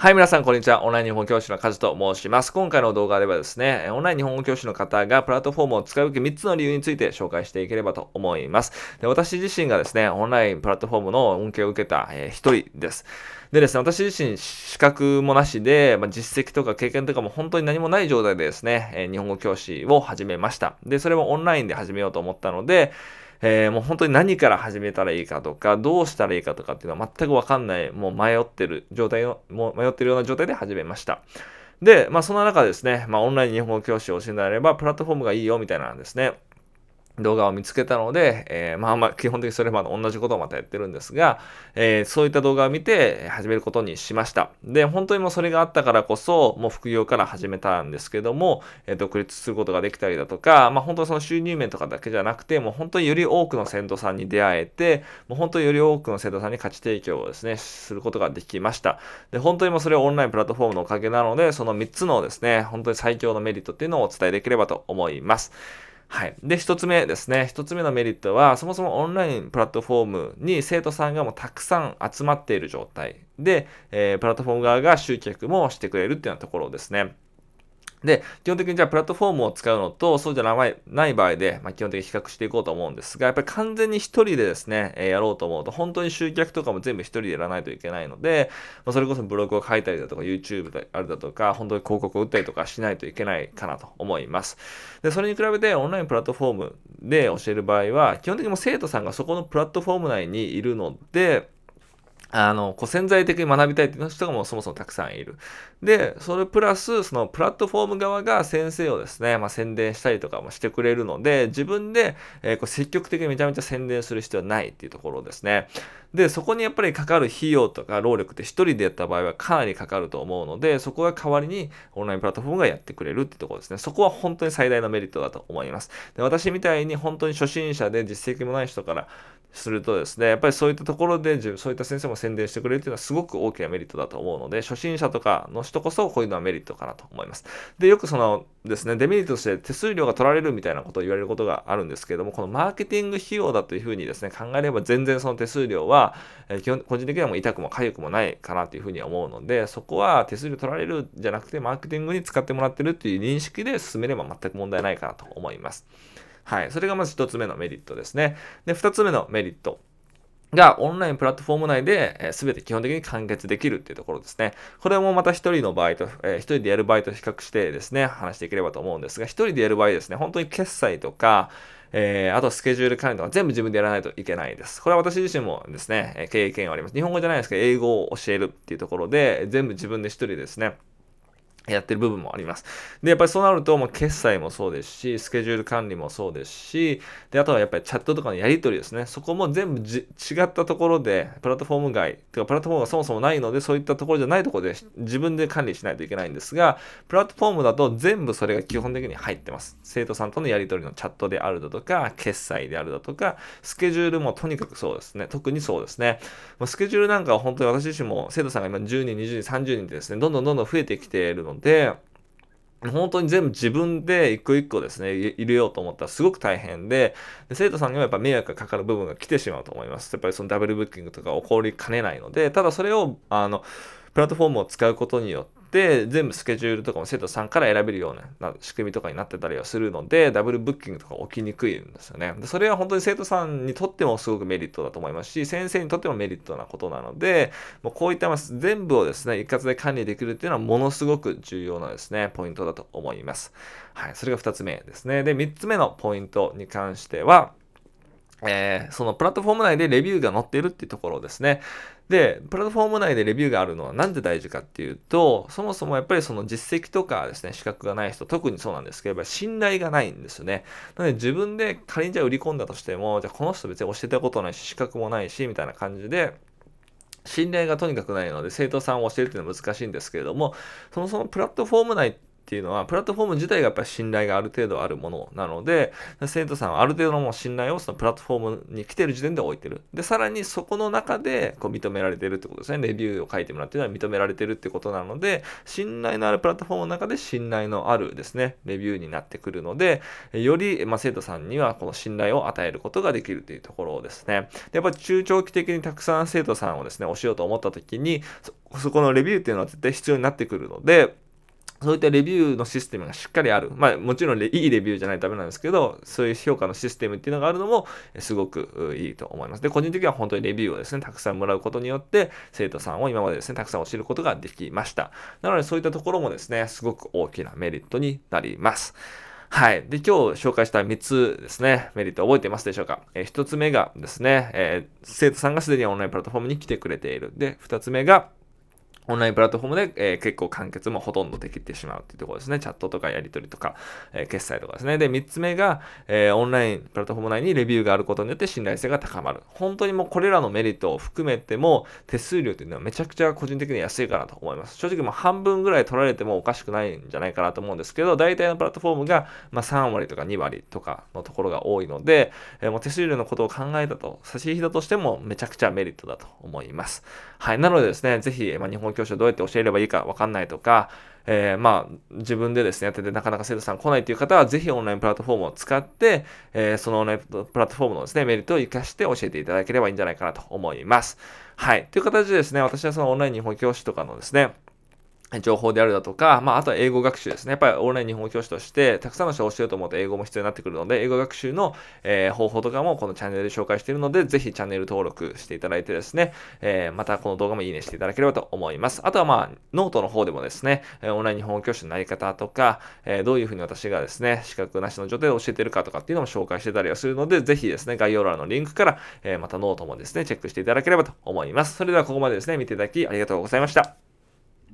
はい、皆さん、こんにちは。オンライン日本語教師のカズと申します。今回の動画ではですね、オンライン日本語教師の方がプラットフォームを使い受け3つの理由について紹介していければと思います。で私自身がですね、オンラインプラットフォームの恩恵を受けた、えー、人です。でですね、私自身資格もなしで、まあ、実績とか経験とかも本当に何もない状態でですね、えー、日本語教師を始めました。で、それもオンラインで始めようと思ったので、えー、もう本当に何から始めたらいいかとか、どうしたらいいかとかっていうのは全くわかんない、もう迷ってる状態の、もう迷ってるような状態で始めました。で、まあそんな中ですね、まあオンライン日本語教師を教えなれれば、プラットフォームがいいよみたいなんですね、動画を見つけたので、えー、まあまあ基本的にそれまで同じことをまたやってるんですが、えー、そういった動画を見て始めることにしました。で、本当にもうそれがあったからこそ、もう副業から始めたんですけども、えー、独立することができたりだとか、まあ本当にその収入面とかだけじゃなくて、もう本当により多くの生徒さんに出会えて、もう本当により多くの生徒さんに価値提供をですね、することができました。で、本当にもうそれはオンラインプラットフォームのおかげなので、その3つのですね、本当に最強のメリットっていうのをお伝えできればと思います。はい。で、一つ目ですね。一つ目のメリットは、そもそもオンラインプラットフォームに生徒さんがもうたくさん集まっている状態で、えー、プラットフォーム側が集客もしてくれるっていうようなところですね。で、基本的にじゃあプラットフォームを使うのと、そうじゃない場合で、まあ、基本的に比較していこうと思うんですが、やっぱり完全に一人でですね、えー、やろうと思うと、本当に集客とかも全部一人でやらないといけないので、まあ、それこそブログを書いたりだとか、YouTube であるだとか、本当に広告を打ったりとかしないといけないかなと思います。で、それに比べてオンラインプラットフォームで教える場合は、基本的にも生徒さんがそこのプラットフォーム内にいるので、あの、こう潜在的に学びたいっていう人がもうそもそもたくさんいる。で、それプラス、そのプラットフォーム側が先生をですね、まあ、宣伝したりとかもしてくれるので、自分で、えー、こう積極的にめちゃめちゃ宣伝する必要はないっていうところですね。で、そこにやっぱりかかる費用とか労力って一人でやった場合はかなりかかると思うので、そこが代わりにオンラインプラットフォームがやってくれるっていうところですね。そこは本当に最大のメリットだと思います。で私みたいに本当に初心者で実績もない人からするとですね、やっぱりそういったところで、そういった先生も宣伝してくれるっていうのはすごく大きなメリットだと思うので、初心者とかの人こそこういうのはメリットかなと思います。で、よくそのですね、デメリットとして手数料が取られるみたいなことを言われることがあるんですけれども、このマーケティング費用だというふうにですね、考えれば全然その手数料は、えー、基本個人的にはもう痛くも痒くもないかなというふうに思うので、そこは手数料取られるじゃなくて、マーケティングに使ってもらってるっていう認識で進めれば全く問題ないかなと思います。はい。それがまず一つ目のメリットですね。で、二つ目のメリット。がオンラインプラットフォーム内で、えー、全て基本的に完結できるっていうところですね。これもまた一人の場合と、えー、一人でやる場合と比較してですね、話していければと思うんですが、一人でやる場合ですね、本当に決済とか、えー、あとスケジュール管理とか全部自分でやらないといけないです。これは私自身もですね、経験があります。日本語じゃないですけど、英語を教えるっていうところで、全部自分で一人ですね、やってる部分もあります。で、やっぱりそうなると、もう決済もそうですし、スケジュール管理もそうですし、で、あとはやっぱりチャットとかのやり取りですね。そこも全部じ違ったところで、プラットフォーム外、てかプラットフォームがそもそもないので、そういったところじゃないところで自分で管理しないといけないんですが、プラットフォームだと全部それが基本的に入ってます。生徒さんとのやり取りのチャットであるだとか、決済であるだとか、スケジュールもとにかくそうですね。特にそうですね。スケジュールなんかは本当に私自身も生徒さんが今10人、20人、30人でですね、どんどんどんどん増えてきているので、で本当に全部自分で一個一個ですね、入れようと思ったらすごく大変で、で生徒さんにはやっぱ迷惑がかかる部分が来てしまうと思います。やっぱりそのダブルブッキングとか起こりかねないので、ただそれを、あの、プラットフォームを使うことによって、全部スケジュールとかも生徒さんから選べるような仕組みとかになってたりはするので、ダブルブッキングとか起きにくいんですよね。でそれは本当に生徒さんにとってもすごくメリットだと思いますし、先生にとってもメリットなことなので、もうこういった全部をですね、一括で管理できるっていうのはものすごく重要なですね、ポイントだと思います。はい、それが2つ目ですね。で、3つ目のポイントに関しては、えー、そのプラットフォーム内でレビューが載ってるっていうところですね。で、プラットフォーム内でレビューがあるのはなんで大事かっていうと、そもそもやっぱりその実績とかですね、資格がない人、特にそうなんですけど、信頼がないんですよね。なので自分で仮にじゃあ売り込んだとしても、じゃあこの人別に教えたことないし、資格もないし、みたいな感じで、信頼がとにかくないので、生徒さんを教えるっていうのは難しいんですけれども、そもそもプラットフォーム内っていうのは、プラットフォーム自体がやっぱり信頼がある程度あるものなので、生徒さんはある程度のもう信頼をそのプラットフォームに来てる時点で置いてる。で、さらにそこの中でこう認められてるってことですね。レビューを書いてもらってるのは認められてるってことなので、信頼のあるプラットフォームの中で信頼のあるですね、レビューになってくるので、より、まあ、生徒さんにはこの信頼を与えることができるというところですね。でやっぱり中長期的にたくさん生徒さんをですね、教えようと思った時に、そこのレビューっていうのは絶対必要になってくるので、そういったレビューのシステムがしっかりある。まあもちろんいいレビューじゃないとダメなんですけど、そういう評価のシステムっていうのがあるのもすごくいいと思います。で、個人的には本当にレビューをですね、たくさんもらうことによって、生徒さんを今までですね、たくさん教えることができました。なのでそういったところもですね、すごく大きなメリットになります。はい。で、今日紹介した3つですね、メリット覚えてますでしょうか？えー、1つ目がですね、えー、生徒さんがすでにオンラインプラットフォームに来てくれている。で、2つ目が、オンラインプラットフォームで、えー、結構完結もほとんどできてしまうっていうところですね。チャットとかやり取りとか、えー、決済とかですね。で、3つ目が、えー、オンラインプラットフォーム内にレビューがあることによって信頼性が高まる。本当にもうこれらのメリットを含めても、手数料っていうのはめちゃくちゃ個人的に安いかなと思います。正直もう半分ぐらい取られてもおかしくないんじゃないかなと思うんですけど、大体のプラットフォームが、まあ、3割とか2割とかのところが多いので、えもう手数料のことを考えたと、差し引いたとしてもめちゃくちゃメリットだと思います。はい。なのでですね、ぜひ、まあ、日本教師をどうやって教えればいいかわかんないとか、えー、まあ、自分でですね、やっててなかなか生徒さん来ないという方は、ぜひオンラインプラットフォームを使って、えー、そのオンラインプラットフォームのですね、メリットを活かして教えていただければいいんじゃないかなと思います。はい。という形でですね、私はそのオンライン日本教師とかのですね、情報であるだとか、まあ、あとは英語学習ですね。やっぱりオンライン日本語教師として、たくさんの人を教えようと思うと英語も必要になってくるので、英語学習の、えー、方法とかもこのチャンネルで紹介しているので、ぜひチャンネル登録していただいてですね、えー、またこの動画もいいねしていただければと思います。あとはまあ、ノートの方でもですね、オンライン日本語教師のなり方とか、えー、どういうふうに私がですね、資格なしの状態で教えているかとかっていうのも紹介してたりはするので、ぜひですね、概要欄のリンクから、えまたノートもですね、チェックしていただければと思います。それではここまでですね、見ていただきありがとうございました。